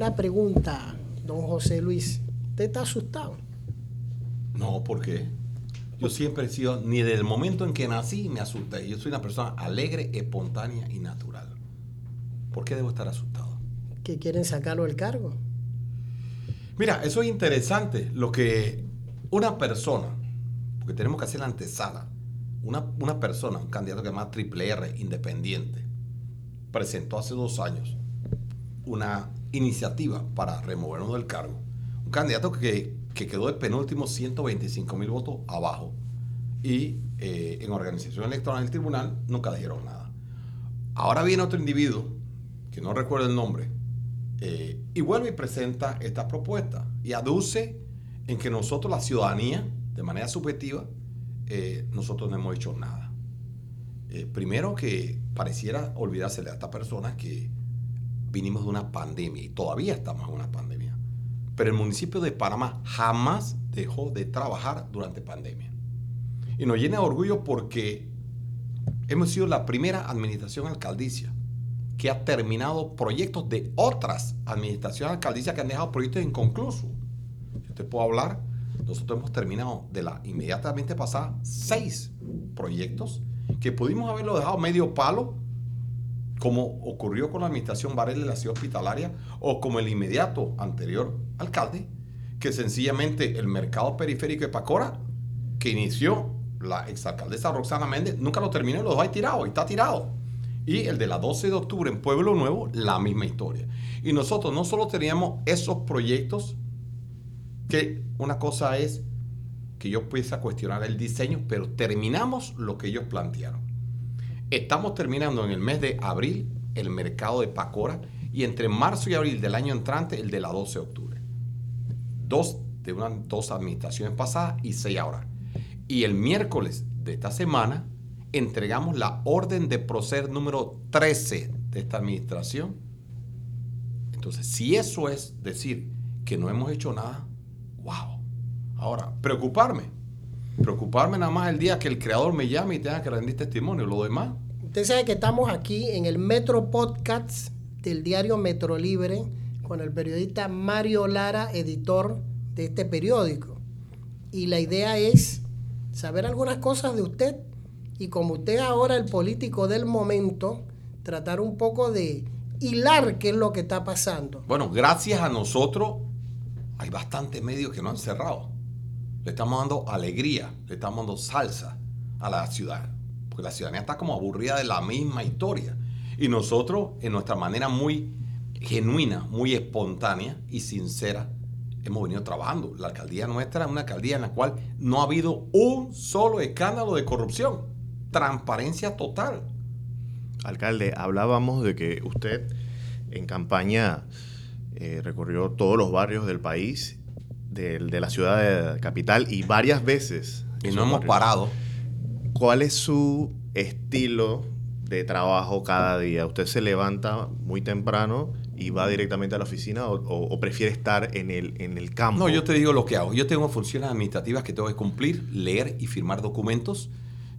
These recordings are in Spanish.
Una pregunta, don José Luis. ¿Usted está asustado? No, ¿por qué? Yo siempre he sido, ni desde el momento en que nací me asusté. Yo soy una persona alegre, espontánea y natural. ¿Por qué debo estar asustado? ¿Que quieren sacarlo del cargo? Mira, eso es interesante. Lo que una persona, porque tenemos que hacer la antesala, una, una persona, un candidato que se llama Triple R, independiente, presentó hace dos años una iniciativa para removernos del cargo. Un candidato que, que quedó de penúltimo 125 mil votos abajo. Y eh, en organización electoral del tribunal nunca dijeron nada. Ahora viene otro individuo, que no recuerdo el nombre, eh, y vuelve y presenta esta propuesta y aduce en que nosotros, la ciudadanía, de manera subjetiva, eh, nosotros no hemos hecho nada. primero que pareciera olvidarse de esta persona que vinimos de una pandemia y todavía estamos en una pandemia. Pero el municipio de Panamá jamás dejó de trabajar durante pandemia. Y nos llena de orgullo porque hemos sido la primera administración alcaldicia que ha terminado proyectos de otras administraciones alcaldicias que han dejado proyectos inconclusos. Yo te puedo hablar, nosotros hemos terminado de la inmediatamente pasada seis proyectos que pudimos haberlo dejado medio palo como ocurrió con la administración Varela de la ciudad hospitalaria o como el inmediato anterior alcalde, que sencillamente el mercado periférico de Pacora, que inició la exalcaldesa Roxana Méndez, nunca lo terminó y lo dejó ahí tirado, y está tirado. Y el de la 12 de octubre en Pueblo Nuevo, la misma historia. Y nosotros no solo teníamos esos proyectos, que una cosa es que yo pudiese cuestionar el diseño, pero terminamos lo que ellos plantearon. Estamos terminando en el mes de abril el mercado de Pacora y entre marzo y abril del año entrante el de la 12 de octubre. Dos de una, dos administraciones pasadas y seis ahora. Y el miércoles de esta semana entregamos la orden de proceder número 13 de esta administración. Entonces, si eso es decir que no hemos hecho nada, wow. Ahora, preocuparme preocuparme nada más el día que el creador me llame y tenga que rendir testimonio. Lo demás. Usted sabe que estamos aquí en el Metro Podcast del diario Metro Libre con el periodista Mario Lara, editor de este periódico. Y la idea es saber algunas cosas de usted y como usted ahora el político del momento, tratar un poco de hilar qué es lo que está pasando. Bueno, gracias a nosotros hay bastantes medios que no han cerrado. Le estamos dando alegría, le estamos dando salsa a la ciudad. Porque la ciudadanía está como aburrida de la misma historia. Y nosotros, en nuestra manera muy genuina, muy espontánea y sincera, hemos venido trabajando. La alcaldía nuestra es una alcaldía en la cual no ha habido un solo escándalo de corrupción. Transparencia total. Alcalde, hablábamos de que usted en campaña eh, recorrió todos los barrios del país de, la ciudad de capital y varias veces. Y no hemos parado. ¿Cuál es su estilo de trabajo cada día? ¿Usted se levanta muy temprano y va directamente a la oficina o, prefiere estar en el, en el campo? No, yo te digo lo que hago. Yo tengo funciones administrativas que tengo que cumplir, leer y firmar documentos.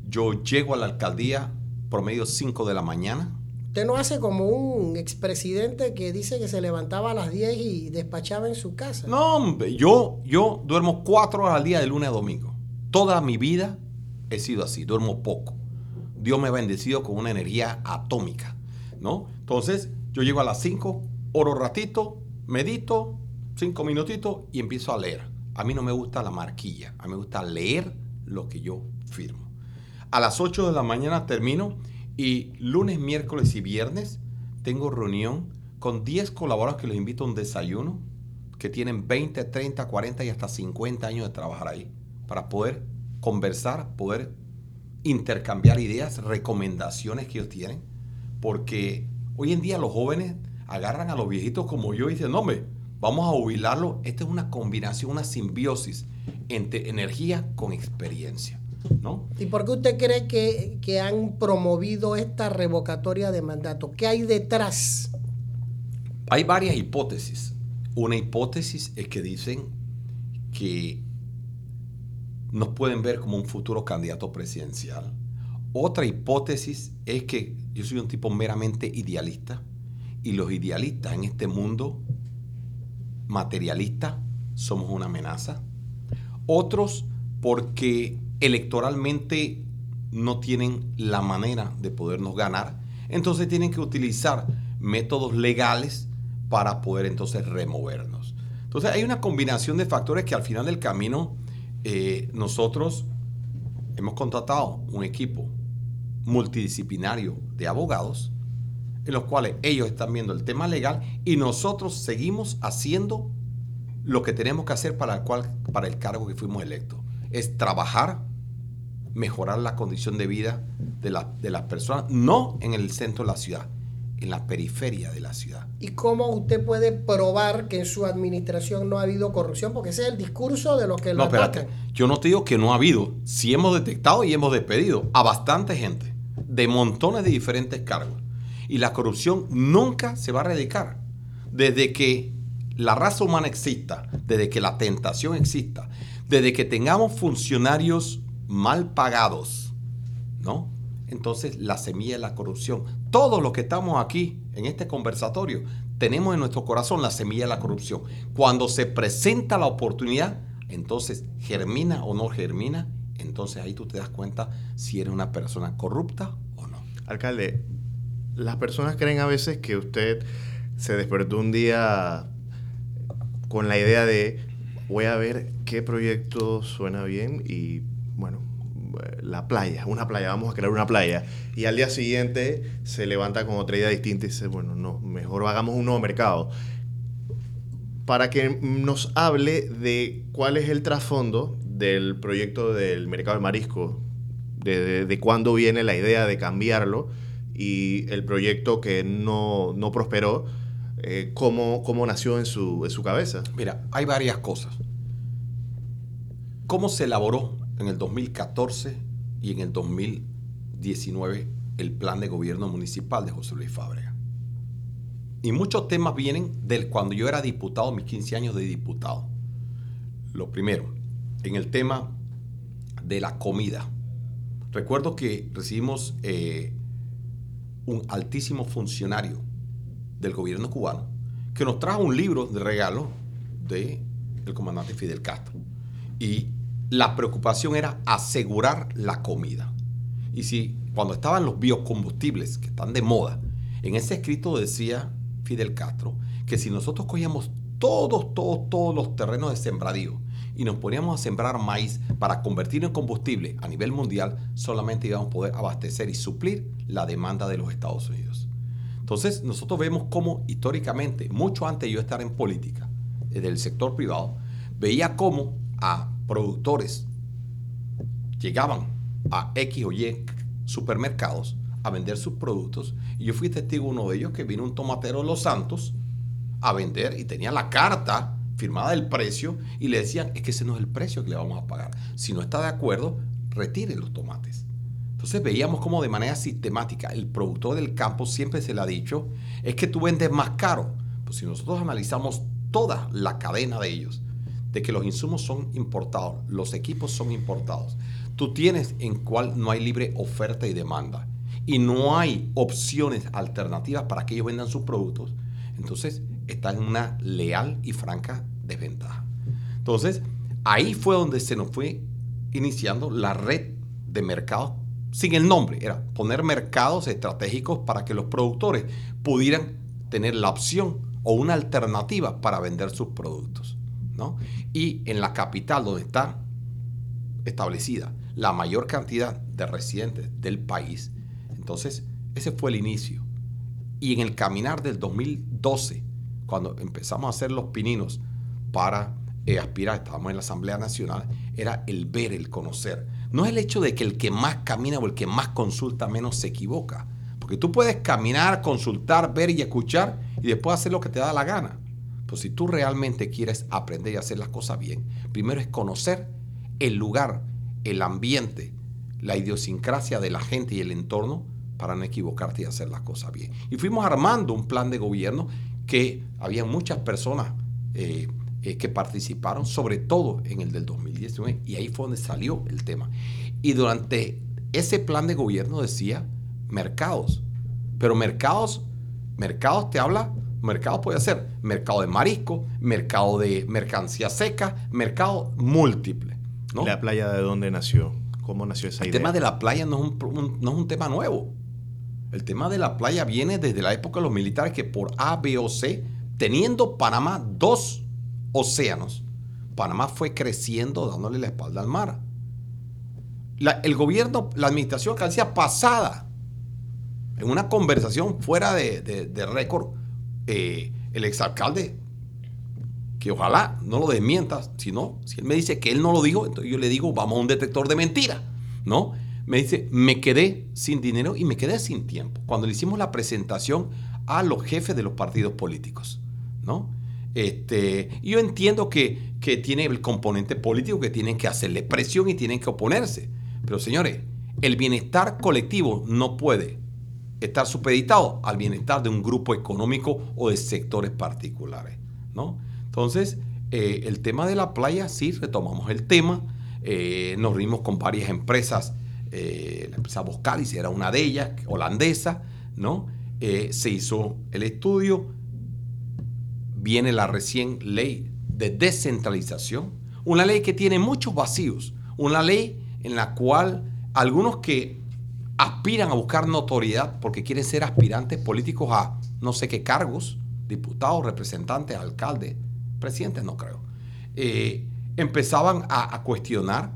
Yo llego a la alcaldía promedio 5 de la mañana, Usted no hace como un expresidente que dice que se levantaba a las 10 y despachaba en su casa. No, hombre, yo, yo duermo cuatro horas al día de lunes a domingo. Toda mi vida he sido así, duermo poco. Dios me ha bendecido con una energía atómica, ¿no? Entonces, yo llego a las 5, oro ratito, medito, cinco minutitos y empiezo a leer. A mí no me gusta la marquilla, a mí me gusta leer lo que yo firmo. A las 8 de la mañana termino y lunes, miércoles y viernes tengo reunión con 10 colaboradores que los invito a un desayuno, que tienen 20, 30, 40 y hasta 50 años de trabajar ahí, para poder conversar, poder intercambiar ideas, recomendaciones que ellos tienen, porque hoy en día los jóvenes agarran a los viejitos como yo y dicen, no, hombre, vamos a jubilarlo. Esta es una combinación, una simbiosis entre energía con experiencia. ¿Y por qué usted cree que, han promovido esta revocatoria de mandato? ¿Qué hay detrás? Hay varias hipótesis. Una hipótesis es que dicen que nos pueden ver como un futuro candidato presidencial. Otra hipótesis es que yo soy un tipo meramente idealista y los idealistas en este mundo materialistas somos una amenaza. Otros porque electoralmente no tienen la manera de podernos ganar. Entonces tienen que utilizar métodos legales para poder entonces removernos. Entonces hay una combinación de factores que al final del camino eh, nosotros hemos contratado un equipo multidisciplinario de abogados en los cuales ellos están viendo el tema legal y nosotros seguimos haciendo lo que tenemos que hacer para el, cargo que fuimos electos. Es trabajar, mejorar la condición de vida de las personas, no en el centro de la ciudad, en la periferia de la ciudad. ¿Y cómo usted puede probar que en su administración no ha habido corrupción? Porque ese es el discurso de los que lo No, espérate. Yo no te digo que no ha habido. Sí hemos detectado y hemos despedido a bastante gente de montones de diferentes cargos. Y la corrupción nunca se va a erradicar. Desde que la raza humana exista, desde que la tentación exista, desde que tengamos funcionarios mal pagados, ¿no? Entonces la semilla de la corrupción. Todos los que estamos aquí en este conversatorio tenemos en nuestro corazón la semilla de la corrupción. Cuando se presenta la oportunidad, entonces germina o no germina, entonces ahí tú te das cuenta si eres una persona corrupta o no. Alcalde, las personas creen a veces que usted se despertó un día con la idea de voy a ver qué proyecto suena bien y bueno, la playa, una playa, vamos a crear una playa. Y al día siguiente se levanta con otra idea distinta y dice, bueno, no, mejor hagamos un nuevo mercado. Para que nos hable de cuál es el trasfondo del proyecto del mercado del marisco, de, de, cuándo viene la idea de cambiarlo y el proyecto que no, no prosperó, eh, cómo, cómo, nació en su, en su cabeza. Mira, hay varias cosas. ¿Cómo se elaboró en el 2014 y en el 2019 el plan de gobierno municipal de José Luis Fábrega? Y muchos temas vienen del cuando yo era diputado, mis 15 años de diputado. Lo primero, en el tema de la comida. Recuerdo que recibimos eh, un altísimo funcionario del gobierno cubano que nos trajo un libro de regalo del el comandante Fidel Castro. Y la preocupación era asegurar la comida. Y si cuando estaban los biocombustibles, que están de moda, en ese escrito decía Fidel Castro que si nosotros cogíamos todos, todos, todos los terrenos de sembradío y nos poníamos a sembrar maíz para convertirlo en combustible a nivel mundial, solamente íbamos a poder abastecer y suplir la demanda de los Estados Unidos. Entonces, nosotros vemos cómo históricamente, mucho antes de yo estar en política, desde el sector privado, veía cómo a productores llegaban a X o Y supermercados a vender sus productos y yo fui testigo uno de ellos que vino un tomatero de Los Santos a vender y tenía la carta firmada del precio y le decían, es que ese no es el precio que le vamos a pagar. Si no está de acuerdo, retire los tomates. Entonces veíamos como de manera sistemática el productor del campo siempre se le ha dicho, es que tú vendes más caro. Pues si nosotros analizamos toda la cadena de ellos, de que los insumos son importados, los equipos son importados, tú tienes en cual no hay libre oferta y demanda y no hay opciones alternativas para que ellos vendan sus productos, entonces está en una leal y franca desventaja. Entonces, ahí fue donde se nos fue iniciando la red de mercados sin el nombre, era poner mercados estratégicos para que los productores pudieran tener la opción o una alternativa para vender sus productos. Y en la capital donde está establecida la mayor cantidad de residentes del país, entonces ese fue el inicio. Y en el caminar del 2012, cuando empezamos a hacer los pininos para eh, aspirar, estábamos en la Asamblea Nacional, era el ver, el conocer. No es el hecho de que el que más camina o el que más consulta menos se equivoca. Porque tú puedes caminar, consultar, ver y escuchar y después hacer lo que te da la gana. Pues si tú realmente quieres aprender y hacer las cosas bien, primero es conocer el lugar, el ambiente, la idiosincrasia de la gente y el entorno para no equivocarte y hacer las cosas bien. Y fuimos armando un plan de gobierno que había muchas personas eh, eh, que participaron, sobre todo en el del 2019, y ahí fue donde salió el tema. Y durante ese plan de gobierno decía mercados, pero mercados, mercados te habla Mercado puede ser mercado de marisco, mercado de mercancía seca, mercado múltiple. ¿no? ¿La playa de dónde nació? ¿Cómo nació esa El idea? tema de la playa no es un, un- no es un tema nuevo. El tema de la playa viene desde la época de los militares que por A, B o C, teniendo Panamá dos océanos, Panamá fue creciendo dándole la espalda al mar. La- el gobierno, la administración alcancía pasada, en una conversación fuera de, de- de récord, eh, el exalcalde, que ojalá no lo desmienta, si no, si él me dice que él no lo dijo, entonces yo le digo, vamos a un detector de mentira, ¿no? Me dice, me quedé sin dinero y me quedé sin tiempo. Cuando le hicimos la presentación a los jefes de los partidos políticos, ¿no? Este, yo entiendo que, que tiene el componente político que tienen que hacerle presión y tienen que oponerse. Pero señores, el bienestar colectivo no puede estar supeditado al bienestar de un grupo económico o de sectores particulares, ¿no? Entonces, eh, el tema de la playa, sí, retomamos el tema, eh, nos reunimos con varias empresas, eh, la empresa Boscalis era una de ellas, holandesa, ¿no? Se hizo el estudio, viene la recién ley de descentralización, una ley que tiene muchos vacíos, una ley en la cual algunos que aspiran a buscar notoriedad porque quieren ser aspirantes políticos a no sé qué cargos, diputados, representantes, alcaldes, presidentes, no creo, eh, empezaban a, cuestionar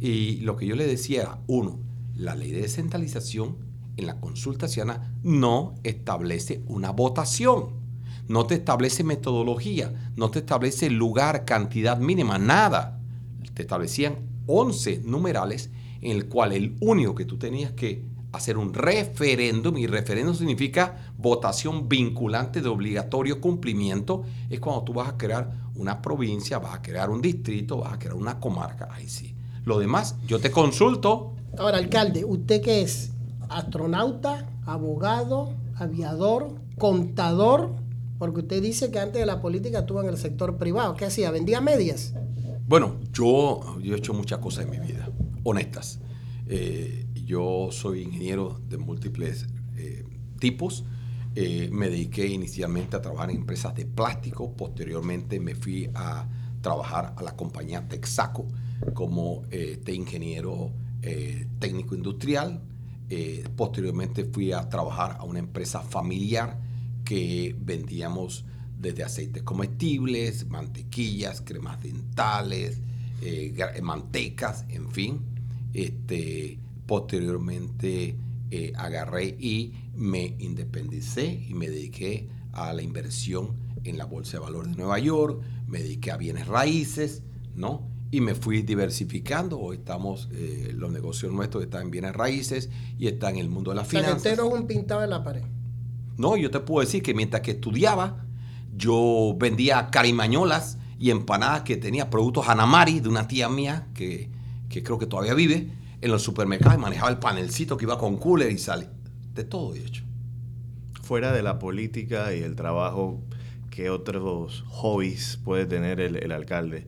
y lo que yo le decía era, uno, la ley de descentralización en la consulta ciudadana no establece una votación, no te establece metodología, no te establece lugar, cantidad mínima, nada. Te establecían 11 numerales en el cual el único que tú tenías que hacer un referéndum, y referéndum significa votación vinculante de obligatorio cumplimiento, es cuando tú vas a crear una provincia, vas a crear un distrito, vas a crear una comarca, ahí sí. Lo demás, yo te consulto, Ahora, alcalde, ¿usted qué es? ¿Astronauta? ¿Abogado? ¿Aviador? ¿Contador? Porque usted dice que antes de la política estuvo en el sector privado. ¿Qué hacía? ¿Vendía medias? Bueno, yo, yo he hecho muchas cosas en mi vida, honestas. Eh, yo soy ingeniero de múltiples eh, tipos. Eh, me dediqué inicialmente a trabajar en empresas de plástico. Posteriormente me fui a trabajar a la compañía Texaco como este ingeniero técnico industrial. Posteriormente fui a trabajar a una empresa familiar que vendíamos desde aceites comestibles, mantequillas, cremas dentales, mantecas, en fin. Este, posteriormente eh, agarré y me independicé y me dediqué a la inversión en la Bolsa de Valores de Nueva York, me dediqué a bienes raíces, ¿no? Y me fui diversificando. Hoy estamos, eh, los negocios nuestros están en bienes raíces y están en el mundo de las O sea, finanzas. es un pintado en la pared. No, yo te puedo decir que mientras que estudiaba, yo vendía carimañolas y empanadas que tenía productos Anamari de una tía mía que, que creo que todavía vive en los supermercados y manejaba el panelcito que iba con cooler y sale. De todo he hecho. Fuera de la política y el trabajo, ¿qué otros hobbies puede tener el, el alcalde?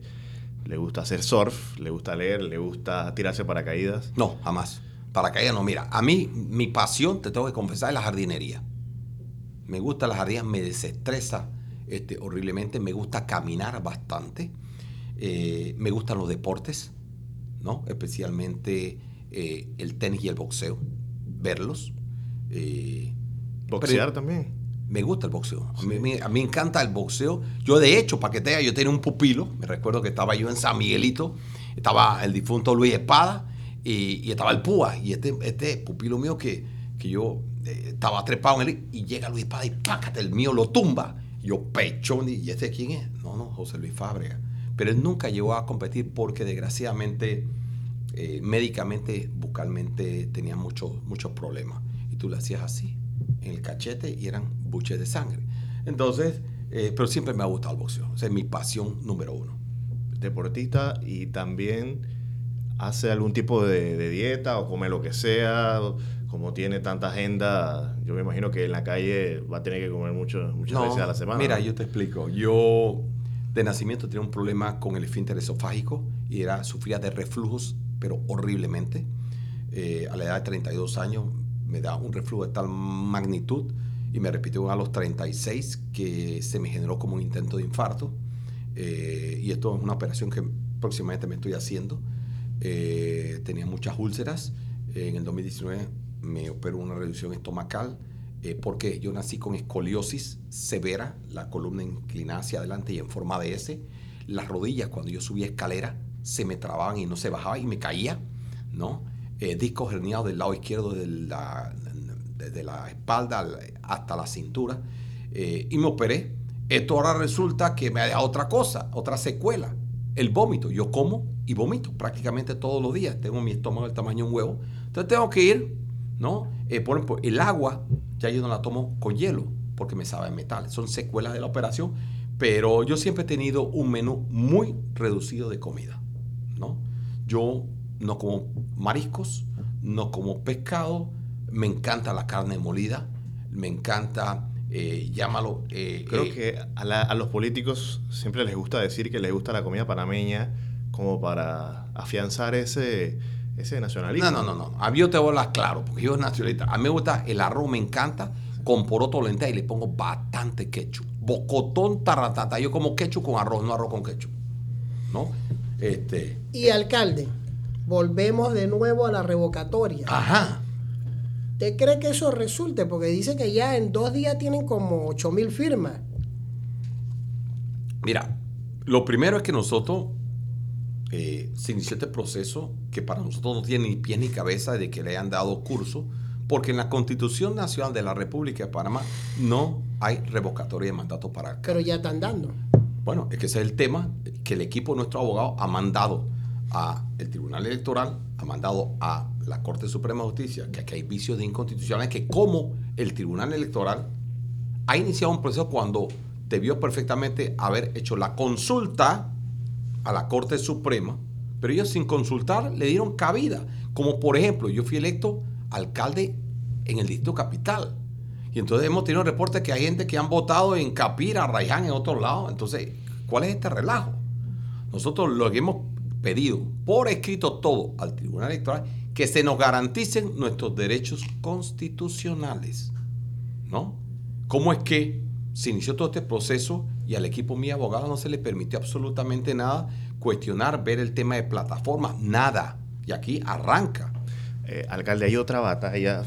¿Le gusta hacer surf? ¿Le gusta leer? ¿Le gusta tirarse paracaídas? No, jamás. Paracaídas no. Mira, a mí mi pasión, te tengo que confesar, es la jardinería. Me gusta la jardinería, me desestresa este, horriblemente. Me gusta caminar bastante. Eh, me gustan los deportes, ¿no? Especialmente eh, el tenis y el boxeo. Verlos. Eh, ¿Boxear pero- también? me gusta el boxeo. A mí, me- a mí me encanta el boxeo. Yo, de hecho, para que te diga, yo tenía un pupilo. Me recuerdo que estaba yo en San Miguelito. Estaba el difunto Luis Espada y, y estaba el Púa. Y este, este pupilo mío que, que yo eh, estaba trepado en él y llega Luis Espada y pácate, el mío lo tumba. Yo pechón. ¿Y este quién es? No, no, José Luis Fábrega. Pero él nunca llegó a competir porque desgraciadamente, eh, médicamente, bucalmente, tenía muchos muchos problemas. Y tú le hacías así, en el cachete, y eran buches de sangre. Entonces, eh, pero siempre me ha gustado el boxeo. O sea, es mi pasión número uno. Deportista y también hace algún tipo de, de dieta o come lo que sea. Como tiene tanta agenda, yo me imagino que en la calle va a tener que comer mucho, muchas No, veces a la semana. Mira, ¿no? yo te explico. Yo de nacimiento tenía un problema con el esfínter esofágico y era, sufría de reflujos, pero horriblemente. Eh, a la edad de 32 años me da un reflujo de tal magnitud y me repitió a los 36 que se me generó como un intento de infarto. Eh, y esto es una operación que próximamente me estoy haciendo. Eh, tenía muchas úlceras. en el 2019 me operó una reducción estomacal eh, porque yo nací con escoliosis severa, la columna inclinada hacia adelante y en forma de S. Las rodillas cuando yo subía escalera se me trababan y no se bajaba y me caía, ¿no? Eh, discos herniados del lado izquierdo de la, de, la espalda hasta la cintura eh, y me operé. Esto ahora resulta que me ha dejado otra cosa, otra secuela, el vómito. Yo como y vomito prácticamente todos los días. Tengo mi estómago del tamaño de un huevo. Entonces tengo que ir, ¿no? por ejemplo, el agua ya yo no la tomo con hielo porque me sabe metal. Son secuelas de la operación, pero yo siempre he tenido un menú muy reducido de comida, ¿no? Yo no como mariscos, no como pescado, me encanta la carne molida, me encanta, eh, llámalo... Eh, Creo eh, que a, los políticos siempre les gusta decir que les gusta la comida panameña como para afianzar ese ese nacionalismo. No, no, no, no. A mí yo te voy a hablar claro, porque yo soy nacionalista. A mí me gusta el arroz, me encanta, con poroto lenta y le pongo bastante ketchup. Bocotón taratata. Yo como ketchup con arroz, no arroz con ketchup. ¿No? Este. Y alcalde, volvemos de nuevo a la revocatoria. Ajá. ¿Usted cree que eso resulte? Porque dice que ya en dos días tienen como 8 mil firmas. Mira, lo primero es que nosotros eh, se inició este proceso que para nosotros no tiene ni pie ni cabeza de que le hayan dado curso, porque en la Constitución Nacional de la República de Panamá no hay revocatoria de mandato para... Pero ya están dando. Bueno, es que ese es el tema que el equipo de nuestro abogado ha mandado a el Tribunal Electoral, ha mandado a la Corte Suprema de Justicia, que aquí hay vicios de inconstitucionalidad, que como el Tribunal Electoral ha iniciado un proceso cuando debió perfectamente haber hecho la consulta a la Corte Suprema, pero ellos sin consultar le dieron cabida. Como por ejemplo, yo fui electo alcalde en el Distrito Capital. Y entonces hemos tenido reportes que hay gente que han votado en Capira, Rayán, en otro lado. Entonces, ¿cuál es este relajo? Nosotros lo que hemos pedido por escrito todo al Tribunal Electoral que se nos garanticen nuestros derechos constitucionales. ¿No? ¿Cómo es que se inició todo este proceso y al equipo mi abogado no se le permitió absolutamente nada cuestionar, ver el tema de plataformas, nada. Y aquí arranca. Eh, alcalde, hay otra batalla,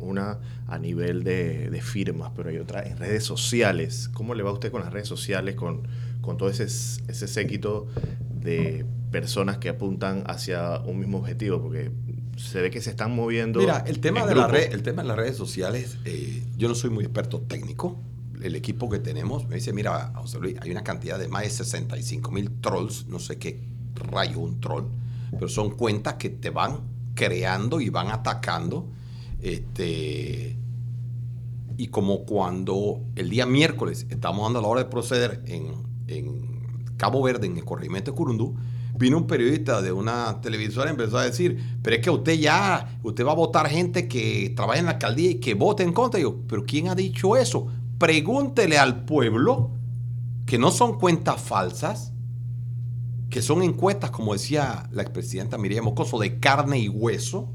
una a nivel de, firmas, pero hay otra en redes sociales. ¿Cómo le va a usted con las redes sociales, con, con todo ese, ese séquito de personas que apuntan hacia un mismo objetivo? Porque se ve que se están moviendo. Mira, el tema, de, la red, el tema de las redes sociales, eh, yo no soy muy experto técnico, el equipo que tenemos me dice, mira, José Luis, hay una cantidad de más de 65 mil trolls, no sé qué rayo un troll, pero son cuentas que te van creando y van atacando. Este, y como cuando el día miércoles estamos dando la hora de proceder en, en Cabo Verde, en el corregimiento de Curundú, vino un periodista de una televisora y empezó a decir, pero es que usted ya, usted va a votar gente que trabaja en la alcaldía y que vote en contra. Y yo, pero ¿quién ha dicho eso? pregúntele al pueblo que no son cuentas falsas, que son encuestas, como decía la expresidenta Miriam Mocoso, de carne y hueso,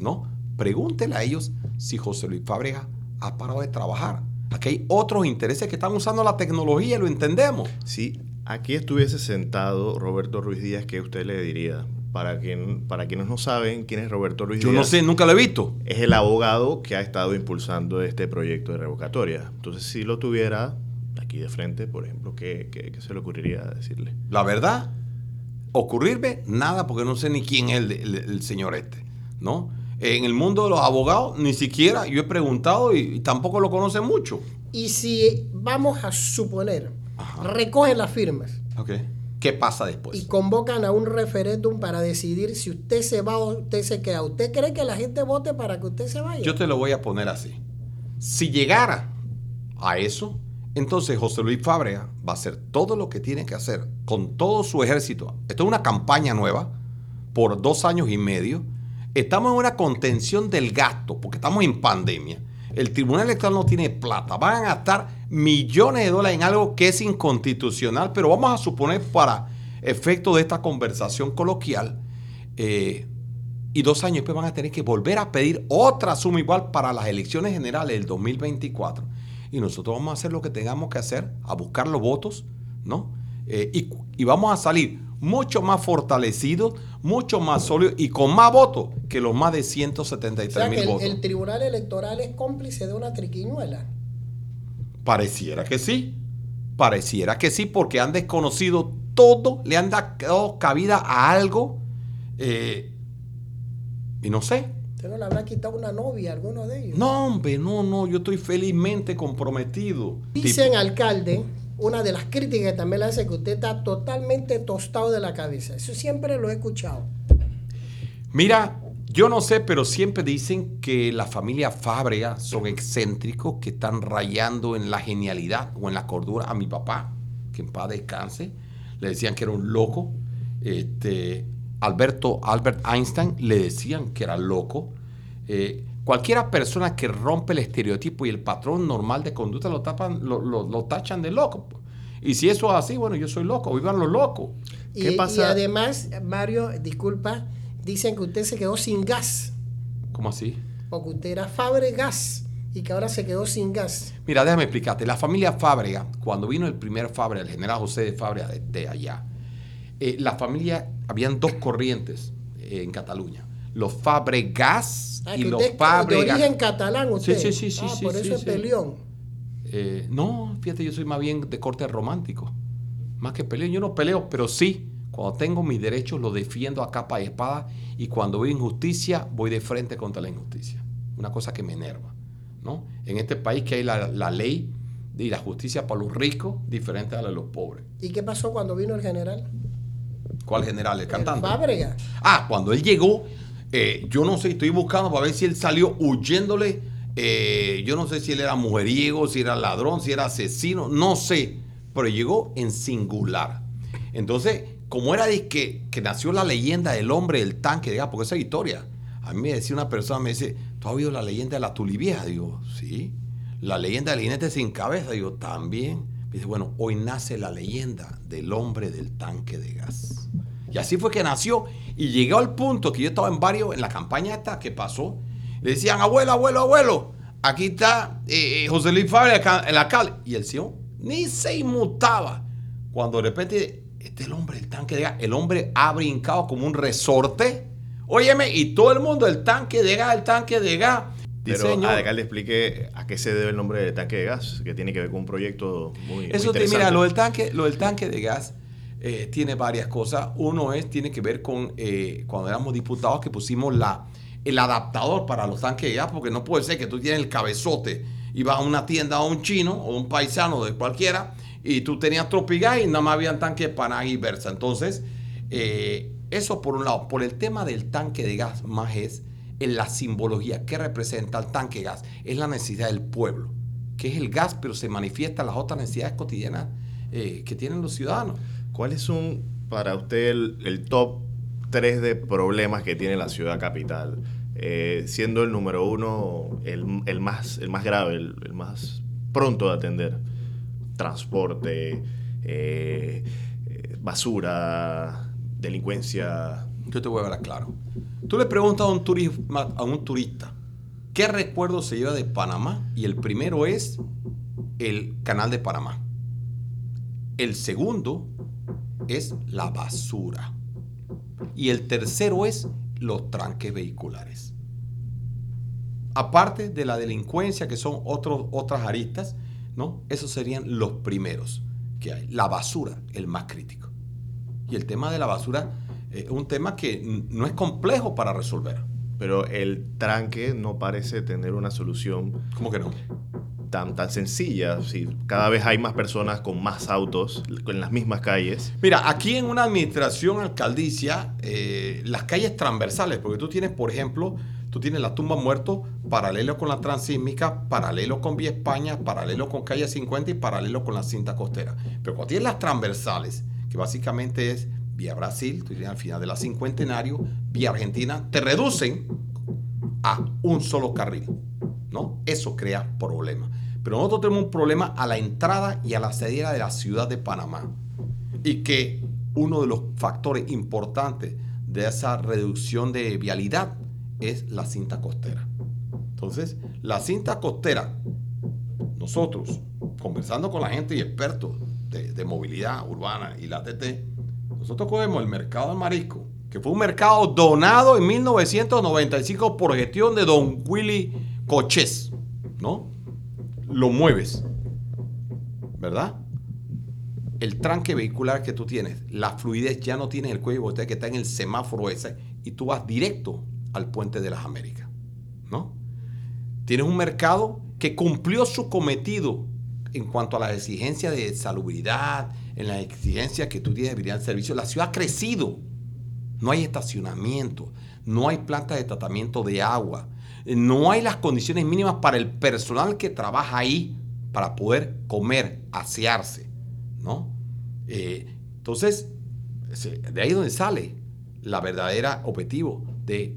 ¿no? Pregúntele a ellos si José Luis Fábrega ha parado de trabajar. Aquí hay otros intereses que están usando la tecnología, lo entendemos. Si aquí estuviese sentado Roberto Ruiz Díaz, ¿qué usted le diría? Para, quien, para quienes no saben quién es Roberto Ruiz Yo no sé, nunca lo he visto. Es el abogado que ha estado impulsando este proyecto de revocatoria. Entonces, si lo tuviera aquí de frente, por ejemplo, ¿qué, se le ocurriría decirle? La verdad, ocurrirme nada, porque no sé ni quién es el, señor este, ¿no? En el mundo de los abogados, ni siquiera yo he preguntado y, tampoco lo conoce mucho. Y si vamos a suponer, recogen las firmas. Okay ¿Qué pasa después? Y convocan a un referéndum para decidir si usted se va o usted se queda. ¿Usted cree que la gente vote para que usted se vaya? Yo te lo voy a poner así. Si llegara a eso, entonces José Luis Fábrega va a hacer todo lo que tiene que hacer con todo su ejército. Esto es una campaña nueva por dos años y medio. Estamos en una contención del gasto porque estamos en pandemia. El Tribunal Electoral no tiene plata. Van a gastar millones de dólares en algo que es inconstitucional, pero vamos a suponer para efecto de esta conversación coloquial, eh, y dos años después van a tener que volver a pedir otra suma igual para las elecciones generales del 2024. Y nosotros vamos a hacer lo que tengamos que hacer, a buscar los votos, ¿no? Eh, y, y vamos a salir mucho más fortalecidos, mucho más sólidos y con más votos que los más de O 173 sea que mil el, votos. el Tribunal Electoral es cómplice de una triquiñuela. Pareciera que sí. Pareciera que sí, porque han desconocido todo, le han dado cabida a algo. eh, y no sé. ¿Usted no le habrá quitado una novia a alguno de ellos? No, hombre, no, no, yo estoy felizmente comprometido. Dicen Tipo, alcalde, una de las críticas que también le hace que usted está totalmente tostado de la cabeza. Eso siempre lo he escuchado. Mira, yo no sé, pero siempre dicen que la familia Fábrega son excéntricos, que están rayando en la genialidad o en la cordura. A mi papá, que en paz descanse, le decían que era un loco. Este, Alberto, Albert Einstein le decían que era loco. Eh, cualquiera persona que rompe el estereotipo y el patrón normal de conducta lo, tapan, lo, lo- lo tachan de loco. Y si eso es así, bueno, yo soy loco, vivan los locos. Y, ¿Qué pasa? y además, Mario, disculpa, dicen que usted se quedó sin gas, ¿Cómo así? porque usted era Fabre Gas y que ahora se quedó sin gas. Mira, déjame explicarte. La familia Fábrega, cuando vino el primer Fábrega, el general José de Fábrega de, de allá, eh, la familia, habían dos corrientes eh, en Cataluña. Los Fábregas Ah, y los es de origen catalán usted. Sí, sí, sí, sí, Ah, sí, por sí, eso es peleón. Eh, no, fíjate, yo soy más bien de corte romántico. Más que peleo. Yo no peleo, pero sí, cuando tengo mis derechos los defiendo a capa y espada. Y cuando veo injusticia, voy de frente contra la injusticia. Una cosa que me enerva. ¿no? En este país que hay la, la ley y la justicia para los ricos, diferente a la de los pobres. ¿Y qué pasó cuando vino el general? ¿Cuál general? El cantante. El Fábrega. Ah, cuando él llegó, eh, yo no sé, estoy buscando para ver si él salió huyéndole. eh, yo no sé si él era mujeriego, si era ladrón, si era asesino, no sé. Pero llegó en singular. Entonces, como era de que, nació la leyenda del hombre del tanque, diga, porque esa historia. A mí me decía una persona, me dice, ¿tú has oído la leyenda de la tulivieja? Digo, sí. La leyenda del jinete sin cabeza, digo, también. Me dice, bueno, hoy nace la leyenda del hombre del tanque de gas. Y así fue que nació. Y llegó al punto que yo estaba en varios, en la campaña esta que pasó. Le decían, abuelo, abuelo, abuelo, aquí está eh, eh, José Luis acá- el alcalde. Y el señor ni se inmutaba. Cuando de repente, este es el hombre del tanque de gas, el hombre ha brincado como un resorte. Óyeme, y todo el mundo, el tanque de gas, el tanque de gas. Pero Diseño. alcalde explique a qué se debe el nombre de tanque de gas, que tiene que ver con un proyecto muy, muy Eso te, interesante. mira, lo del tanque, lo del tanque de gas eh, tiene varias cosas. Uno es, tiene que ver con eh, cuando éramos diputados que pusimos la, el adaptador para los tanques de gas, porque no puede ser que tú tienes el cabezote y vas a una tienda a un chino o un paisano de cualquiera y tú tenías Tropigas y nada más habían tanques para y versa. Entonces, eh, eso por un lado. Por el tema del tanque de gas más es en la simbología que representa el tanque de gas. Es la necesidad del pueblo, que es el gas, pero se manifiesta las otras necesidades cotidianas que tienen los ciudadanos. ¿Cuáles son para usted el, top 3 de problemas que tiene la ciudad capital? Eh, siendo el número uno el, más, el más grave, el, más pronto de atender. Transporte, eh, eh, basura, delincuencia. Yo te voy a hablar claro. Tú le preguntas a un, a un turista qué recuerdo se lleva de Panamá y el primero es el canal de Panamá. El segundo es la basura. Y el tercero es los tranques vehiculares. Aparte de la delincuencia, que son otros, otras aristas, ¿no? Esos serían los primeros que hay. La basura, el más crítico. Y el tema de la basura es un tema que no es complejo para resolver. Pero el tranque no parece tener una solución ¿Cómo que no? Tan, tan sencilla. Si cada vez hay más personas con más autos en las mismas calles. Mira, aquí en una administración alcaldicia, eh, las calles transversales, porque tú tienes, por ejemplo, tú tienes la tumba muerto paralelo con la transísmica, paralelo con Vía España, paralelo con calle 50 y paralelo con la cinta costera. Pero cuando tienes las transversales, que básicamente es Vía Brasil, tú tienes al final de la cincuentenario, Vía Argentina, te reducen a un solo carril. Eso crea problemas. Pero nosotros tenemos un problema a la entrada y a la salida de la ciudad de Panamá. Y que uno de los factores importantes de esa reducción de vialidad es la cinta costera. Entonces, la cinta costera, nosotros, conversando con la gente y expertos de, de movilidad urbana y la TT, nosotros cogemos el mercado del marisco, que fue un mercado donado en 1995 por gestión de don Willy Coches, ¿no? Lo mueves, ¿verdad? El tranque vehicular que tú tienes, la fluidez, ya no tienes el cuello de botella que está en el semáforo ese y tú vas directo al puente de las Américas, ¿no? Tienes un mercado que cumplió su cometido en cuanto a las exigencias de salubridad, en las exigencias que tú tienes de brindar servicio. La ciudad ha crecido. No hay estacionamiento, no hay plantas de tratamiento de agua, no hay las condiciones mínimas para el personal que trabaja ahí para poder comer, asearse, ¿no? Eh, entonces, de ahí es donde sale la verdadera objetivo de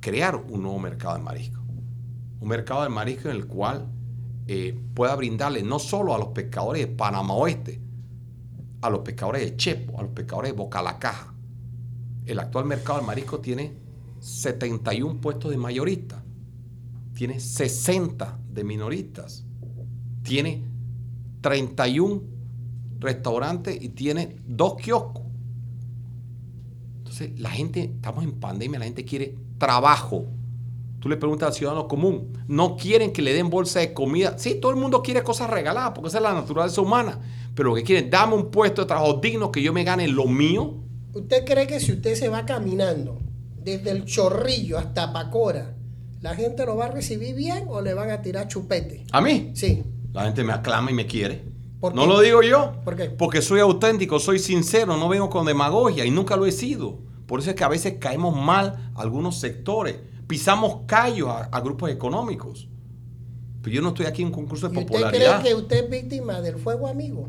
crear un nuevo mercado de marisco. Un mercado de marisco en el cual eh, pueda brindarle no solo a los pescadores de Panamá Oeste, a los pescadores de Chepo, a los pescadores de Boca la Caja. El actual mercado de marisco tiene 71 puestos de mayoristas, tiene 60 de minoristas, tiene 31 restaurantes y tiene dos kioscos. Entonces, la gente, estamos en pandemia, la gente quiere trabajo. Tú le preguntas al ciudadano común, no quieren que le den bolsa de comida. Sí, todo el mundo quiere cosas regaladas, porque esa es la naturaleza humana. Pero lo que quieren, dame un puesto de trabajo digno que yo me gane lo mío. ¿Usted cree que si usted se va caminando desde el chorrillo hasta Pacora, la gente lo va a recibir bien o le van a tirar chupete? ¿A mí? Sí. La gente me aclama y me quiere. ¿Por no lo digo yo. ¿Por qué? Porque soy auténtico, soy sincero, no vengo con demagogia y nunca lo he sido. Por eso es que a veces caemos mal a algunos sectores. Pisamos callos a, a grupos económicos. Pero yo no estoy aquí en un concurso de ¿Y usted popularidad. cree que usted es víctima del fuego amigo?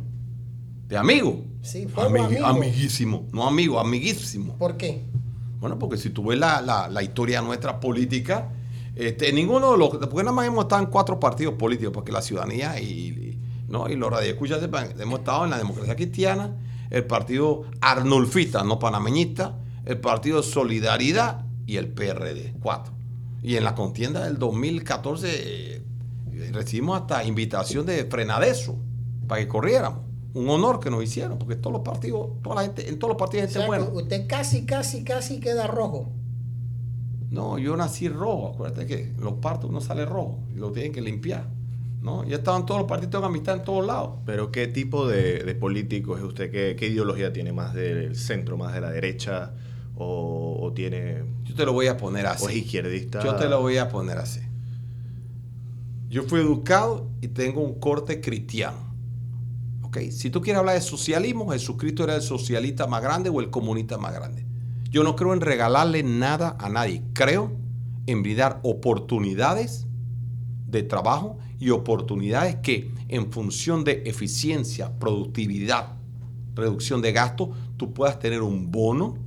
¿De amigo? Sí, fuego amigo. Amiguísimo. No amigo, amiguísimo. ¿Por qué? Bueno, porque si tú ves la, la- la historia nuestra política, este, ninguno de los. Porque nada más hemos estado en cuatro partidos políticos, porque la ciudadanía y, y- ¿no? y los radioescuchas sepan, hemos estado en la democracia cristiana, el partido Arnulfista, no panameñista, el partido Solidaridad y el PRD, cuatro. Y en la contienda del 2014 eh, recibimos hasta invitación de frenadeso para que corriéramos. Un honor que nos hicieron, porque todos los partidos, toda la gente, en todos los partidos hay O gente buena. usted casi, casi, casi queda rojo. No, yo nací rojo. Acuérdate que los partos uno sale rojo y lo tienen que limpiar. ¿no? Ya estaban todos los partidos tengo amistad en todos lados. Pero ¿qué tipo de, de político es usted? ¿Qué, qué ideología tiene? ¿Más del centro, más de la derecha? ¿O, o tiene... Yo te lo voy a poner así. o es izquierdista? Yo te lo voy a poner así. Yo fui educado y tengo un corte cristiano. ¿Ok? Si tú quieres hablar de socialismo, Jesucristo era el socialista más grande o el comunista más grande. Yo no creo en regalarle nada a nadie. Creo en brindar oportunidades de trabajo y oportunidades que en función de eficiencia, productividad, reducción de gastos, tú puedas tener un bono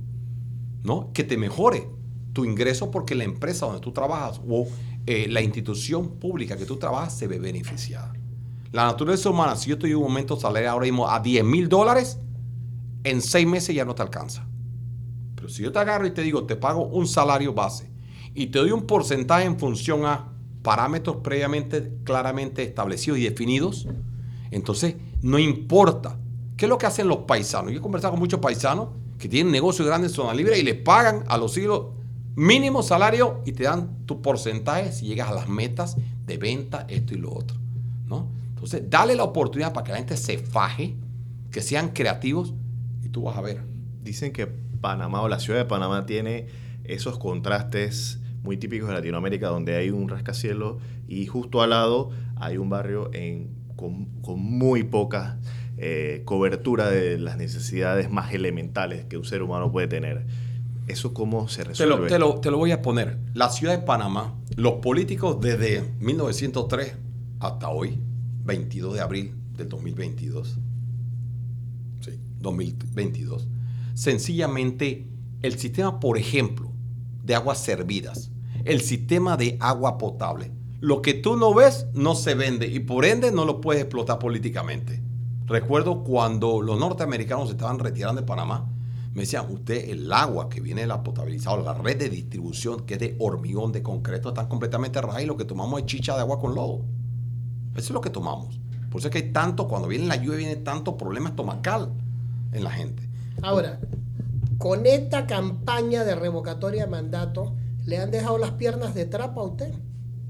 ¿no? que te mejore tu ingreso porque la empresa donde tú trabajas o eh, la institución pública que tú trabajas se ve beneficiada. La naturaleza humana, si yo estoy en un momento salarial ahora mismo a 10 mil dólares, en seis meses ya no te alcanza. Si yo te agarro y te digo, te pago un salario base y te doy un porcentaje en función a parámetros previamente claramente establecidos y definidos, entonces no importa. ¿Qué es lo que hacen los paisanos? Yo he conversado con muchos paisanos que tienen negocios grandes en zona libre y les pagan a los siglos mínimo salario y te dan tu porcentaje si llegas a las metas de venta, esto y lo otro. ¿no? Entonces, dale la oportunidad para que la gente se faje, que sean creativos y tú vas a ver. Dicen que Panamá o la ciudad de Panamá tiene esos contrastes muy típicos de Latinoamérica donde hay un rascacielos y justo al lado hay un barrio en, con, con muy poca eh, cobertura de las necesidades más elementales que un ser humano puede tener. ¿Eso cómo se Te resuelve? lo, te lo- te lo voy a poner. La ciudad de Panamá, los políticos desde 1903 hasta hoy, 22 de abril del 2022, sí, 2022, sencillamente el sistema, por ejemplo, de aguas servidas, el sistema de agua potable, lo que tú no ves no se vende y por ende no lo puedes explotar políticamente. Recuerdo cuando los norteamericanos estaban retirando de Panamá, Me decían, usted, el agua que viene de la potabilizadora, la red de distribución que es de hormigón, de concreto, están completamente y lo que tomamos es chicha de agua con lodo. Eso es lo que tomamos. Por eso es que hay tanto, cuando viene la lluvia, viene tanto problema estomacal en la gente. Ahora, con esta campaña de revocatoria de mandato, ¿le han dejado las piernas de trapo a usted?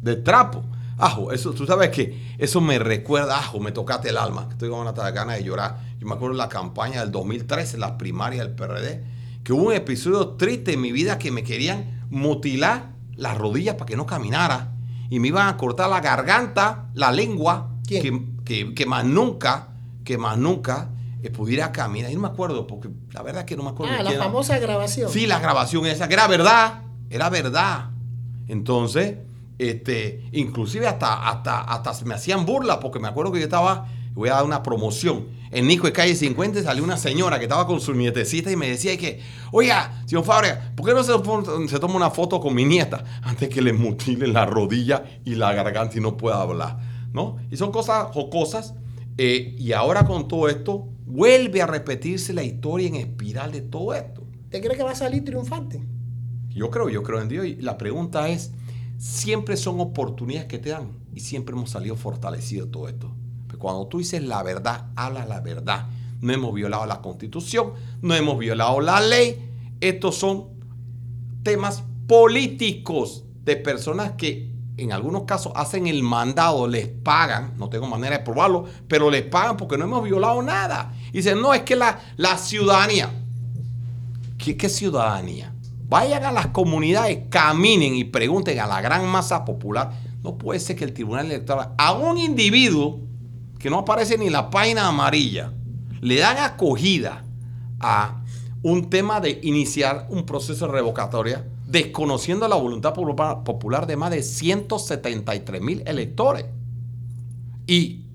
De trapo. Ajo, eso, tú sabes que eso me recuerda, ajo, me tocaste el alma. Estoy con una ganas de llorar. Yo me acuerdo de la campaña del 2013, las primarias del PRD, que hubo un episodio triste en mi vida que me querían mutilar las rodillas para que no caminara. Y me iban a cortar la garganta, la lengua, ¿Quién? Que, que, más nunca, que más nunca pudiera caminar. Y no me acuerdo, porque la verdad es que no me acuerdo. Ah, la era. famosa grabación. Sí, la grabación esa, que era verdad, era verdad. Entonces, este, inclusive hasta, hasta, hasta me hacían burla, porque me acuerdo que yo estaba, voy a dar una promoción. En Nico de Calle 50 salió una señora que estaba con su nietecita y me decía que, oiga, señor Fábrega, ¿por qué no se, se toma una foto con mi nieta antes que le mutilen la rodilla y la garganta y no pueda hablar? ¿No? Y son cosas jocosas. Eh, y ahora con todo esto, vuelve a repetirse la historia en espiral de todo esto. ¿Usted cree que va a salir triunfante? Yo creo, yo creo en Dios. Y la pregunta es, siempre son oportunidades que te dan y siempre hemos salido fortalecidos de todo esto. Pero cuando tú dices la verdad, habla la verdad. No hemos violado la constitución, no hemos violado la ley. Estos son temas políticos de personas que en algunos casos hacen el mandado, les pagan, no tengo manera de probarlo, pero les pagan porque no hemos violado nada. Y dicen, no, es que la, la ciudadanía, ¿Qué, ciudadanía? Vayan a las comunidades, caminen y pregunten a la gran masa popular. No puede ser que el Tribunal Electoral, a un individuo que no aparece ni en la página amarilla, le dan acogida a un tema de iniciar un proceso revocatoria, desconociendo la voluntad popular de más de 173 mil electores. Y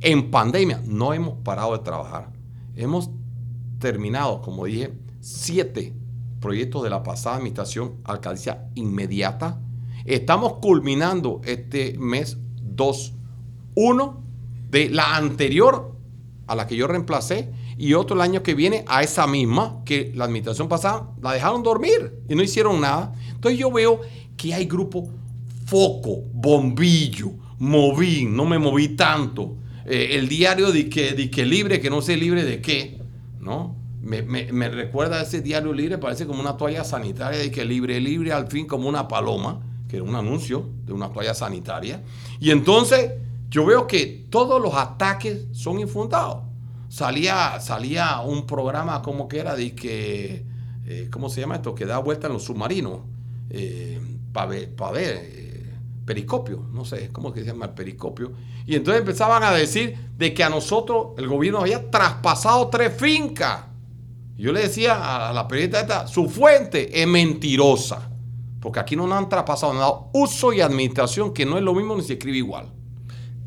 en pandemia no hemos parado de trabajar. Hemos terminado, como dije, siete proyectos de la pasada administración alcaldía inmediata. Estamos culminando este mes dos. Uno de la anterior a la que yo reemplacé y otro el año que viene a esa misma que la administración pasada la dejaron dormir y no hicieron nada. Entonces yo veo que hay grupo foco, bombillo, moví, no me moví tanto. Eh, el diario de que, de que libre, que no sé libre de qué, ¿no? Me, me- recuerda a ese diario libre, parece como una toalla sanitaria de que libre, libre, al fin como una paloma, que era un anuncio de una toalla sanitaria. Y entonces yo veo que todos los ataques son infundados. Salía, salía un programa como que era de que, eh, ¿cómo se llama esto? Que da vuelta en los submarinos. para ver, pa' ver, eh, periscopio, no sé cómo que se llama el periscopio. Y entonces empezaban a decir de que a nosotros el gobierno había traspasado tres fincas. Yo le decía a la periodista esta, su fuente es mentirosa. Porque aquí no nos han traspasado nada. Uso y administración, que no es lo mismo ni se escribe igual.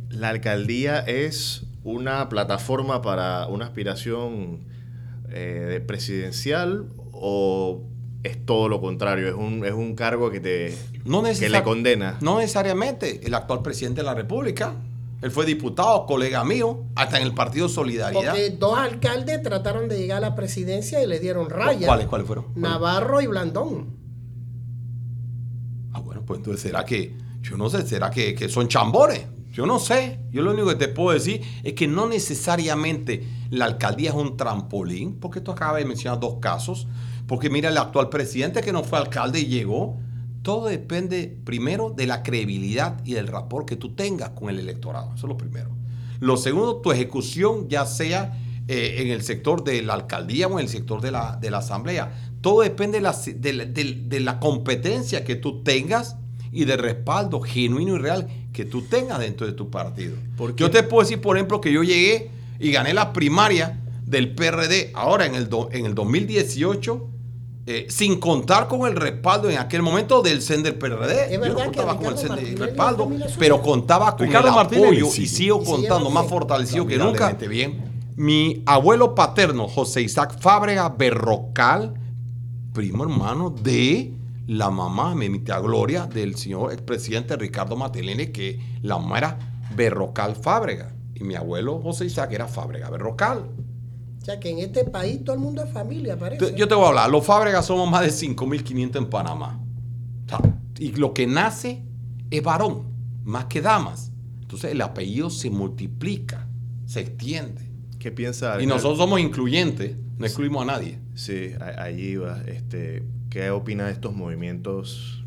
La alcaldía es una plataforma para una aspiración eh, presidencial o es todo lo contrario, es un, es un cargo que te No que le condena. No necesariamente el actual presidente de la República. Él fue diputado, colega mío, hasta en el Partido Solidaridad. Porque dos alcaldes trataron de llegar a la presidencia y le dieron raya. ¿Cuáles, cuáles fueron? Navarro y Blandón. Ah, bueno, pues entonces será que, yo no sé, será que, que son chambones. Yo no sé. Yo lo único que te puedo decir es que no necesariamente la alcaldía es un trampolín, porque tú acabas de mencionar dos casos. Porque mira, el actual presidente que no fue alcalde y llegó, todo depende primero de la credibilidad y del rapport que tú tengas con el electorado. Eso es lo primero. Lo segundo, tu ejecución, ya sea eh, en el sector de la alcaldía o en el sector de la, de la asamblea. Todo depende de la, de la- de- de la competencia que tú tengas y del respaldo genuino y real que tú tengas dentro de tu partido. Porque Yo te puedo decir, por ejemplo, que yo llegué y gané la primaria del PRD ahora en el, do- en el 2018. eh, sin contar con el respaldo en aquel momento del CEN del PRD. Es Yo verdad no que contaba con el CEN del respaldo, pero contaba con Ricardo el apoyo y sigo contando más fortalecido que nunca. Bien. Mi abuelo paterno, José Isaac Fábrega Berrocal, primo hermano de la mamá, mi tía Gloria, del señor expresidente Ricardo Martinelli, que la mamá era Berrocal Fábrega. Y mi abuelo José Isaac era Fábrega Berrocal. O sea que en este país todo el mundo es familia, parece. Yo te voy a hablar. Los Fábregas somos más de 5.500 en Panamá. O sea, y lo que nace es varón, más que damas. Entonces el apellido se multiplica, se extiende. ¿Qué piensa? Y nosotros somos incluyentes, no excluimos a nadie. Sí, a- allí va. Este, ¿Qué opina de estos movimientos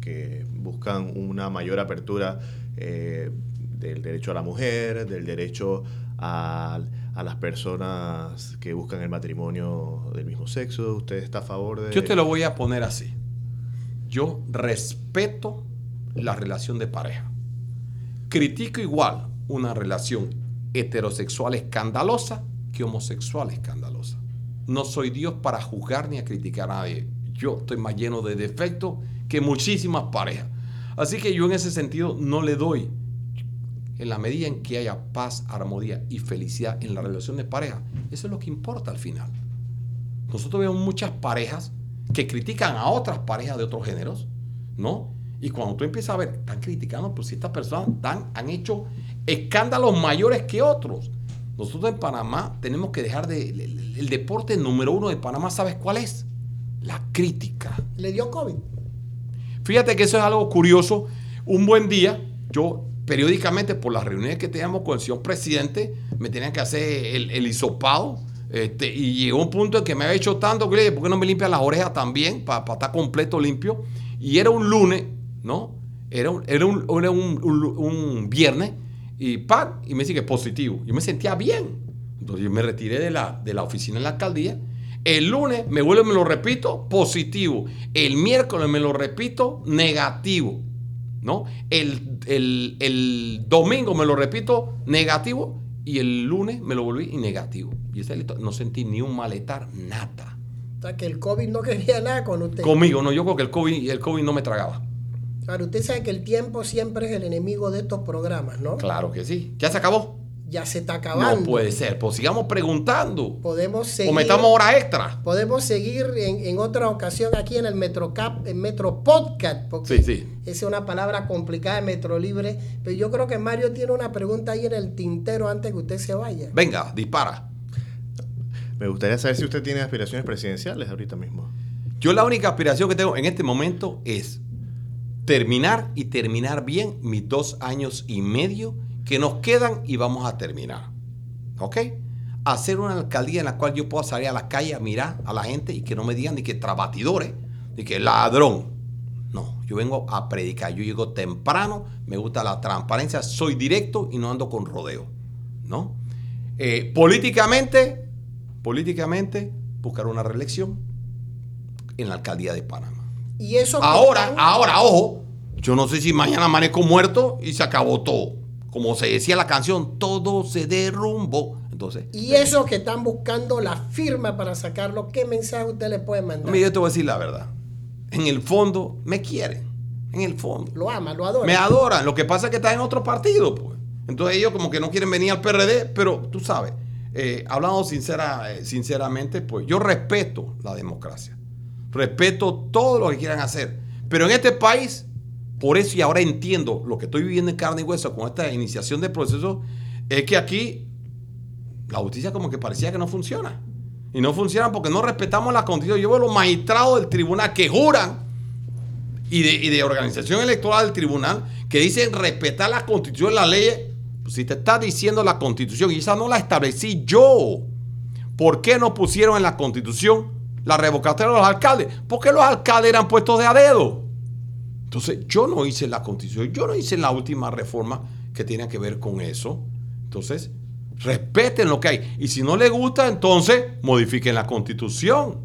que buscan una mayor apertura eh, del derecho a la mujer, del derecho a, a las personas que buscan el matrimonio del mismo sexo? ¿Usted está a favor de...? Yo te lo voy a poner así. Yo respeto la relación de pareja. Critico igual una relación heterosexual escandalosa que homosexual escandalosa. No soy Dios para juzgar ni a criticar a nadie. Yo estoy más lleno de defectos que muchísimas parejas. Así que yo en ese sentido no le doy. En la medida en que haya paz, armonía y felicidad en la relación de pareja, eso es lo que importa al final. Nosotros vemos muchas parejas que critican a otras parejas de otros géneros, ¿no? Y cuando tú empiezas a ver, están criticando, pues si estas personas han hecho escándalos mayores que otros. Nosotros en Panamá tenemos que dejar de... El deporte número uno de Panamá, ¿sabes cuál es? La crítica. Le dio COVID. Fíjate que eso es algo curioso. Un buen día, yo periódicamente por las reuniones que teníamos con el señor presidente, me tenían que hacer el, el hisopado. este, y llegó un punto en que me había hecho tanto que le dije, ¿por qué no me limpian las orejas también? Para estar completo limpio. Y era un lunes, ¿no? Era un, era un, era un- un- viernes. Y pan, y me dice que positivo. Yo me sentía bien. Entonces yo me retiré de la, de la oficina en la alcaldía. El lunes me vuelvo y me lo repito, positivo. El miércoles me lo repito, negativo. ¿No? El, el- el domingo me lo repito, negativo. Y el lunes me lo volví y negativo. Y ese delito, no sentí ni un malestar, nada. O sea que el COVID no quería nada con usted. Conmigo, no, yo creo que el COVID, el COVID no me tragaba. Claro, usted sabe que el tiempo siempre es el enemigo de estos programas, ¿no? Claro que sí. ¿Ya se acabó? Ya se está acabando. No puede ser. Pues sigamos preguntando. Podemos seguir. O metamos hora extra. Podemos seguir en, en otra ocasión aquí en el Metrocap, en Metro Podcast, porque Sí, sí. esa es una palabra complicada de Metro Libre. Pero yo creo que Mario tiene una pregunta ahí en el tintero antes que usted se vaya. Venga, dispara. Me gustaría saber si usted tiene aspiraciones presidenciales ahorita mismo. Yo la única aspiración que tengo en este momento es terminar y terminar bien mis dos años y medio que nos quedan y vamos a terminar. ¿Ok? Hacer una alcaldía en la cual yo pueda salir a la calle a mirar a la gente y que no me digan ni que trabatidores, ni que ladrón. No, yo vengo a predicar. Yo llego temprano, me gusta la transparencia, soy directo y no ando con rodeo. ¿No? Eh, políticamente, políticamente, buscar una reelección en la alcaldía de Panamá. Y eso Ahora, ahora, ojo, yo no sé si mañana amanezco muerto y se acabó todo. Como se decía la canción, todo se derrumbó. Entonces, Y esos que están buscando la firma para sacarlo, ¿qué mensaje usted le puede mandar? mira, yo te voy a decir la verdad. En el fondo, me quieren. En el fondo. Lo ama, lo adora. Me adoran. Lo que pasa es que están en otro partido, pues. Entonces ellos como que no quieren venir al PRD, pero tú sabes, eh, hablando sincera, eh, sinceramente, pues yo respeto la democracia. Respeto todo lo que quieran hacer. Pero en este país, por eso y ahora entiendo lo que estoy viviendo en carne y hueso con esta iniciación de proceso, es que aquí la justicia como que parecía que no funciona. Y no funciona porque no respetamos la constitución. Yo veo los magistrados del tribunal que juran y de, organización electoral del tribunal que dicen respetar la constitución las leyes. Si te está diciendo la constitución y esa no la establecí yo, ¿por qué no pusieron en la constitución la revocatoria de los alcaldes? Porque los alcaldes eran puestos de a dedo. Entonces yo no hice la constitución, yo no hice la última reforma que tiene que ver con eso. Entonces, respeten lo que hay. Y si no les gusta, entonces modifiquen la constitución.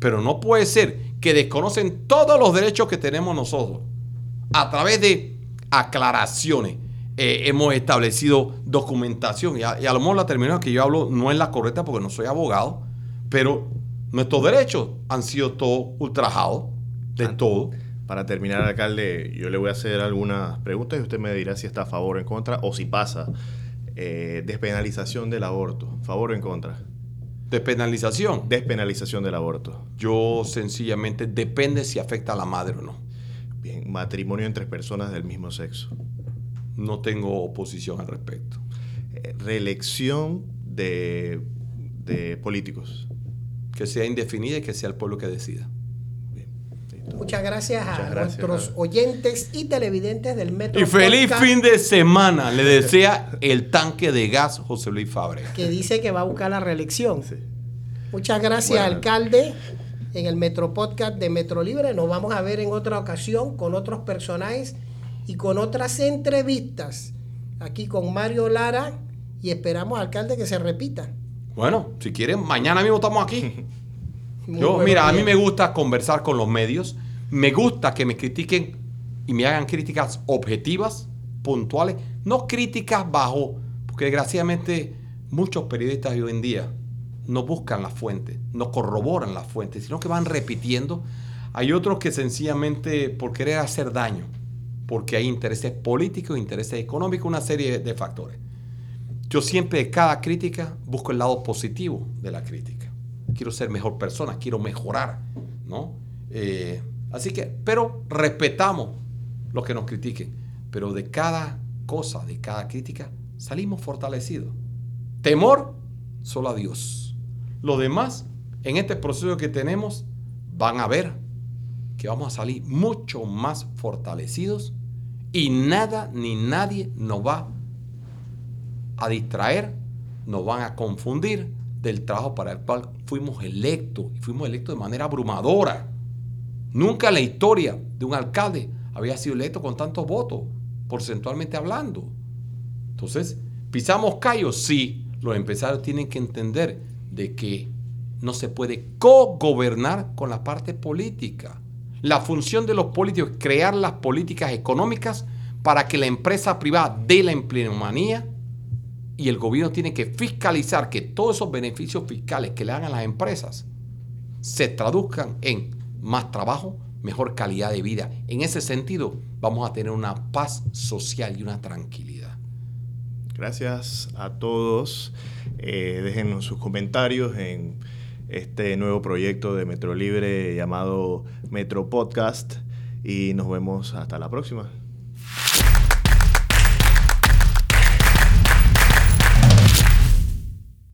Pero no puede ser que desconocen todos los derechos que tenemos nosotros. A través de aclaraciones eh, hemos establecido documentación. Y a, y a lo mejor la terminación que yo hablo no es la correcta porque no soy abogado, pero nuestros derechos han sido todos ultrajados de todo. Para terminar, alcalde, yo le voy a hacer algunas preguntas y usted me dirá si está a favor o en contra o si pasa. Eh, despenalización del aborto. ¿Favor o en contra? Despenalización. Despenalización del aborto. Yo sencillamente depende si afecta a la madre o no. Bien, matrimonio entre personas del mismo sexo. No tengo oposición al respecto. Eh, reelección de, de políticos. Que sea indefinida y que sea el pueblo que decida. Muchas gracias a gracias, nuestros oyentes y televidentes del Metro Y feliz Podcast, fin de semana. Le desea el tanque de gas José Luis Fabre. que dice que va a buscar la reelección. Sí. Muchas gracias, Bueno. alcalde, en el Metro Podcast de Metro Libre. Nos vamos a ver en otra ocasión con otros personajes y con otras entrevistas. Aquí con Mario Lara y esperamos, alcalde, que se repita. Bueno, si quieren, mañana mismo estamos aquí. Muy Yo, mira, a mí me gusta conversar con los medios. Me gusta que me critiquen y me hagan críticas objetivas, puntuales, no críticas bajo, porque desgraciadamente muchos periodistas de hoy en día no buscan la fuente, no corroboran la fuente, sino que van repitiendo. Hay otros que sencillamente por querer hacer daño, porque hay intereses políticos, intereses económicos, una serie de factores. Yo siempre de cada crítica busco el lado positivo de la crítica. Quiero ser mejor persona, quiero mejorar, ¿no? Eh, así que, pero respetamos los que nos critiquen, pero de cada cosa, de cada crítica, salimos fortalecidos. Temor, solo a Dios. Lo demás, en este proceso que tenemos, van a ver que vamos a salir mucho más fortalecidos y nada ni nadie nos va a distraer, nos van a confundir del trabajo para el cual fuimos electos y fuimos electos de manera abrumadora. Nunca en la historia de un alcalde había sido electo con tantos votos, porcentualmente hablando. Entonces, pisamos callos, sí, los empresarios tienen que entender de que no se puede co-gobernar con la parte política. La función de los políticos es crear las políticas económicas para que la empresa privada dé la empleomanía y el gobierno tiene que fiscalizar que todos esos beneficios fiscales que le dan a las empresas se traduzcan en más trabajo, mejor calidad de vida. En ese sentido, vamos a tener una paz social y una tranquilidad. Gracias a todos. Eh, déjenos sus comentarios en este nuevo proyecto de Metro Libre llamado Metro Podcast y nos vemos hasta la próxima.